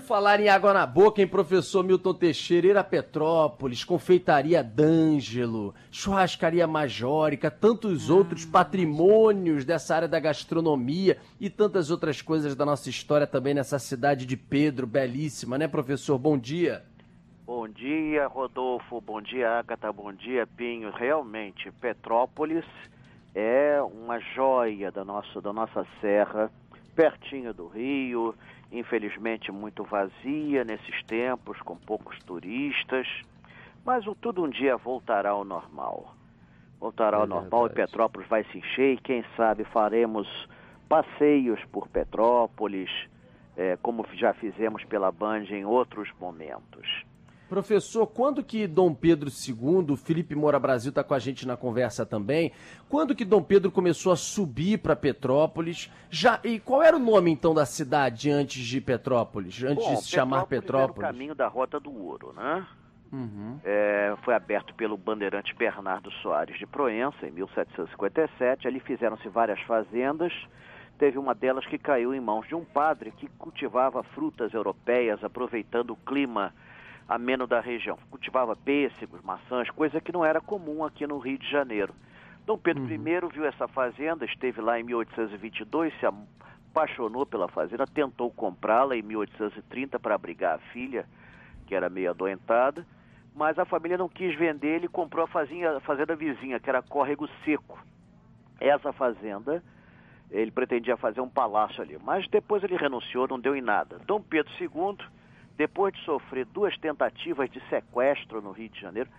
Falar em água na boca, hein, professor Milton Teixeira, ir a Petrópolis, confeitaria D'Angelo, churrascaria Majórica, tantos outros patrimônios dessa área da gastronomia e tantas outras coisas da nossa história também nessa cidade de Pedro, belíssima, né, professor? Bom dia. Bom dia, Rodolfo. Bom dia, Agatha. Bom dia, Pinho. Realmente, Petrópolis é uma joia da nossa, da nossa serra, pertinho do Rio infelizmente muito vazia nesses tempos, com poucos turistas, mas o tudo um dia voltará ao normal. Voltará é ao normal verdade. e Petrópolis vai se encher e quem sabe faremos passeios por Petrópolis, é, como já fizemos pela Band em outros momentos. Professor, quando que Dom Pedro II, Felipe Moura Brasil está com a gente na conversa também, quando que Dom Pedro começou a subir para Petrópolis? Já E qual era o nome então da cidade antes de Petrópolis, antes Bom, de se chamar Petrópolis? Era o caminho da Rota do Ouro, né? Uhum. É, foi aberto pelo bandeirante Bernardo Soares de Proença em 1757. Ali fizeram-se várias fazendas. Teve uma delas que caiu em mãos de um padre que cultivava frutas europeias, aproveitando o clima ameno da região. Cultivava pêssegos, maçãs, coisa que não era comum aqui no Rio de Janeiro. Dom Pedro uhum. I viu essa fazenda, esteve lá em 1822, se apaixonou pela fazenda, tentou comprá-la em 1830 para abrigar a filha, que era meio adoentada, mas a família não quis vender, ele comprou a fazenda, a fazenda vizinha, que era Córrego Seco. Essa fazenda, ele pretendia fazer um palácio ali, mas depois ele renunciou, não deu em nada. Dom Pedro II depois de sofrer duas tentativas de sequestro no Rio de Janeiro,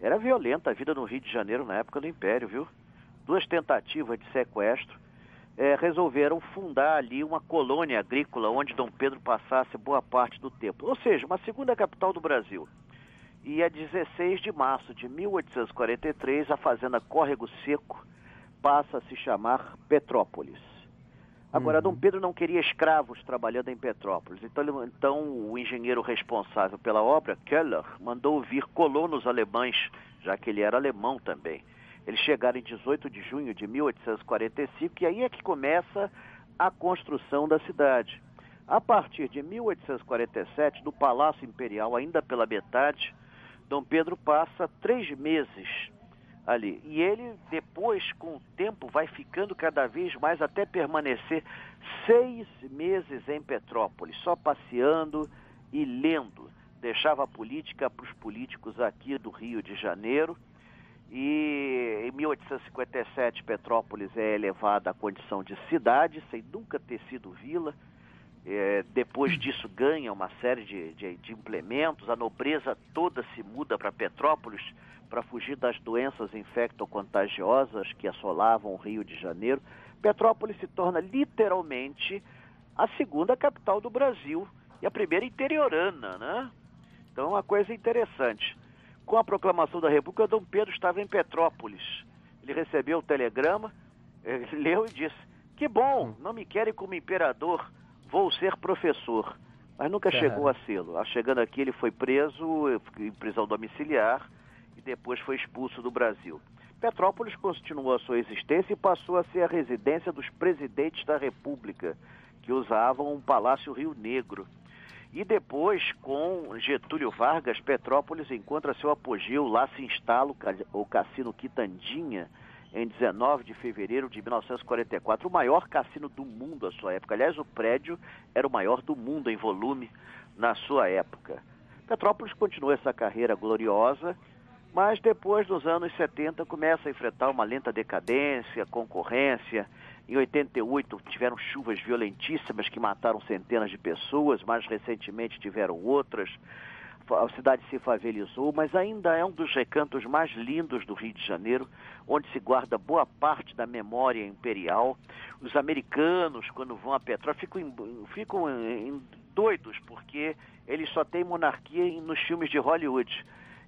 era violenta a vida no Rio de Janeiro na época do Império, viu? Duas tentativas de sequestro, é, resolveram fundar ali uma colônia agrícola onde Dom Pedro passasse boa parte do tempo. Ou seja, uma segunda capital do Brasil. E a 16 de março de 1843, a fazenda Córrego Seco passa a se chamar Petrópolis. Agora, uhum. Dom Pedro não queria escravos trabalhando em Petrópolis. Então, ele, então, o engenheiro responsável pela obra, Keller, mandou vir colonos alemães, já que ele era alemão também. Eles chegaram em 18 de junho de 1845 e aí é que começa a construção da cidade. A partir de 1847, no Palácio Imperial, ainda pela metade, Dom Pedro passa três meses ali. E ele, depois, com o tempo, vai ficando cada vez mais até permanecer seis meses em Petrópolis, só passeando e lendo. Deixava a política para os políticos aqui do Rio de Janeiro. E em 1857, Petrópolis é elevada à condição de cidade, sem nunca ter sido vila. É, depois disso ganha uma série de, de, de implementos, a nobreza toda se muda para Petrópolis, para fugir das doenças infecto-contagiosas que assolavam o Rio de Janeiro, Petrópolis se torna literalmente a segunda capital do Brasil e a primeira interiorana, né? Então, é uma coisa interessante. Com a proclamação da República, Dom Pedro estava em Petrópolis. Ele recebeu o telegrama, leu e disse: Que bom, não me querem como imperador, vou ser professor. Mas nunca chegou a sê-lo. Chegando aqui, ele foi preso em prisão domiciliar e depois foi expulso do Brasil. Petrópolis continuou a sua existência e passou a ser a residência dos presidentes da República, que usavam um Palácio Rio Negro. E depois, com Getúlio Vargas, Petrópolis encontra seu apogeu. Lá se instala o Cassino Quitandinha, em 19 de fevereiro de 1944, o maior cassino do mundo à sua época. Aliás, o prédio era o maior do mundo em volume na sua época. Petrópolis continua essa carreira gloriosa mas depois dos anos 70 começa a enfrentar uma lenta decadência, concorrência. Em 88 tiveram chuvas violentíssimas que mataram centenas de pessoas, mais recentemente tiveram outras. A cidade se favelizou, mas ainda é um dos recantos mais lindos do Rio de Janeiro, onde se guarda boa parte da memória imperial. Os americanos, quando vão a Petrópolis, ficam, ficam doidos, porque eles só têm monarquia nos filmes de Hollywood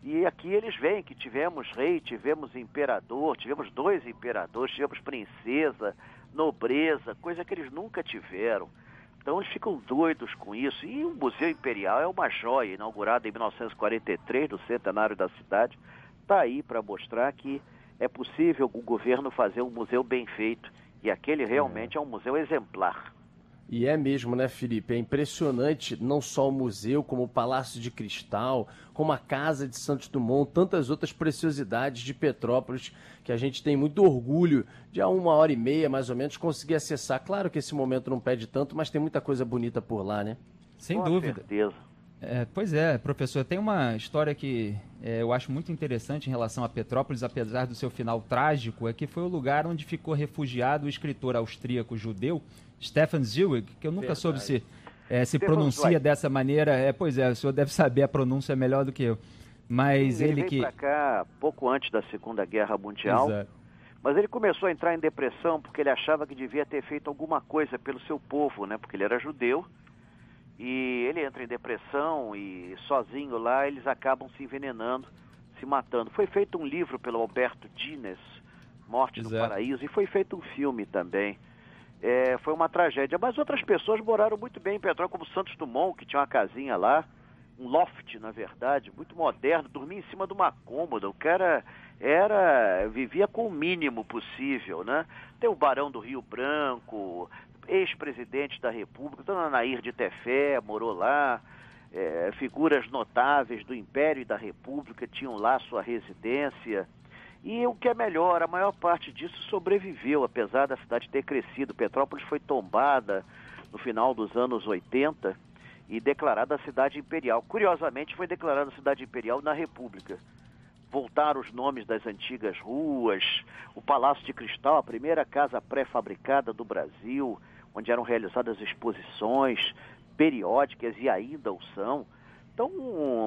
e aqui eles veem que tivemos rei, tivemos imperador, tivemos dois imperadores, tivemos princesa, nobreza, coisa que eles nunca tiveram. Então eles ficam doidos com isso. E o Museu Imperial é uma joia, inaugurado em 1943, no centenário da cidade. Está aí para mostrar que é possível o governo fazer um museu bem feito. E aquele realmente é, é um museu exemplar. E é mesmo, né, Felipe? É impressionante não só o museu, como o Palácio de Cristal, como a Casa de Santos Dumont, tantas outras preciosidades de Petrópolis que a gente tem muito orgulho de a uma hora e meia, mais ou menos, conseguir acessar. Claro que esse momento não pede tanto, mas tem muita coisa bonita por lá, né? Sem Com dúvida. Certeza. É, pois é, professor, tem uma história que é, eu acho muito interessante em relação a Petrópolis, apesar do seu final trágico, é que foi o lugar onde ficou refugiado o escritor austríaco judeu Stefan Zweig, que eu nunca Verdade. soube se, é, se pronuncia Zweig. dessa maneira. É, pois é, o senhor deve saber a pronúncia melhor do que eu. Mas ele, ele veio que. para cá pouco antes da Segunda Guerra Mundial. Exato. Mas ele começou a entrar em depressão porque ele achava que devia ter feito alguma coisa pelo seu povo, né? Porque ele era judeu. E ele entra em depressão e sozinho lá eles acabam se envenenando, se matando. Foi feito um livro pelo Alberto Dines, Morte Exato. no Paraíso, e foi feito um filme também é, foi uma tragédia. Mas outras pessoas moraram muito bem em Petrópolis, como Santos Dumont, que tinha uma casinha lá, um loft, na verdade, muito moderno, dormia em cima de uma cômoda. O cara era vivia com o mínimo possível, né? Tem o Barão do Rio Branco, ex-presidente da República, Dona Nair de Tefé morou lá, é, figuras notáveis do Império e da República tinham lá sua residência. E o que é melhor, a maior parte disso sobreviveu, apesar da cidade ter crescido. Petrópolis foi tombada no final dos anos 80 e declarada cidade imperial. Curiosamente, foi declarada cidade imperial na República. Voltaram os nomes das antigas ruas, o Palácio de Cristal, a primeira casa pré-fabricada do Brasil, onde eram realizadas exposições periódicas e ainda o são. Então,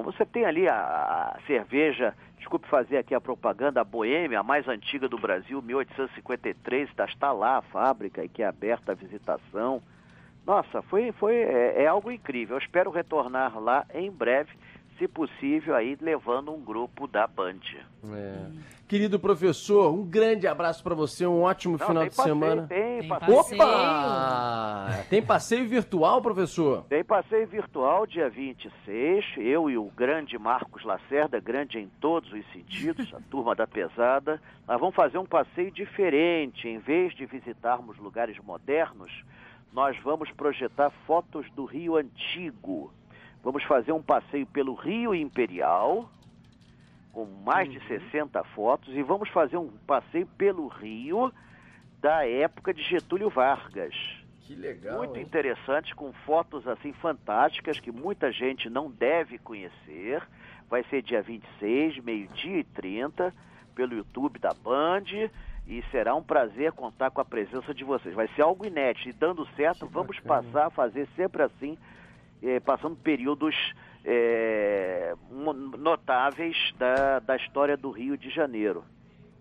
você tem ali a, cerveja, desculpe fazer aqui a propaganda, a Boêmia, a mais antiga do Brasil, 1853, está, lá a fábrica e que é aberta a visitação. Nossa, foi, foi, é, é algo incrível. Eu espero retornar lá em breve se possível, aí levando um grupo da Band. É. Querido professor, um grande abraço para você, um ótimo Não, final de passeio, semana. Tem, tem passeio. Opa! tem passeio virtual, professor? Tem passeio virtual dia 26. Eu e o grande Marcos Lacerda, grande em todos os sentidos, a turma da pesada. Nós vamos fazer um passeio diferente. Em vez de visitarmos lugares modernos, nós vamos projetar fotos do Rio Antigo. Vamos fazer um passeio pelo Rio Imperial, com mais uhum. de 60 fotos, e vamos fazer um passeio pelo Rio da época de Getúlio Vargas. Que legal. Muito hein? interessante, com fotos assim fantásticas que muita gente não deve conhecer. Vai ser dia 26, meio-dia e 30, pelo YouTube da Band. E será um prazer contar com a presença de vocês. Vai ser algo inédito. E dando certo, que vamos bacana. passar a fazer sempre assim é, passando períodos é, notáveis da, da história do Rio de Janeiro.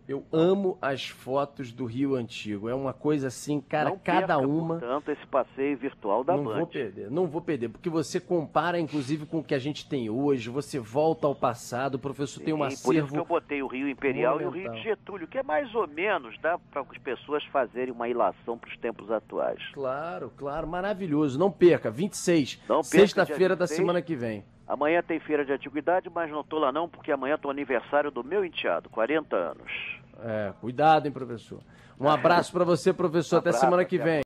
Eu amo as fotos do Rio Antigo. É uma coisa assim, cara, não cada uma. Tanto esse passeio virtual da Não Band. vou perder, não vou perder, porque você compara, inclusive, com o que a gente tem hoje. Você volta ao passado. O professor Sim, tem um acervo. Por isso que eu botei o Rio Imperial e o Rio de Getúlio, que é mais ou menos dá para as pessoas fazerem uma ilação para os tempos atuais. Claro, claro, maravilhoso. Não perca, 26, sexta-feira da semana que vem. Amanhã tem feira de antiguidade, mas não tô lá não, porque amanhã é o aniversário do meu enteado, 40 anos. É, cuidado, hein, professor. Um abraço para você, professor. Um Até semana que vem.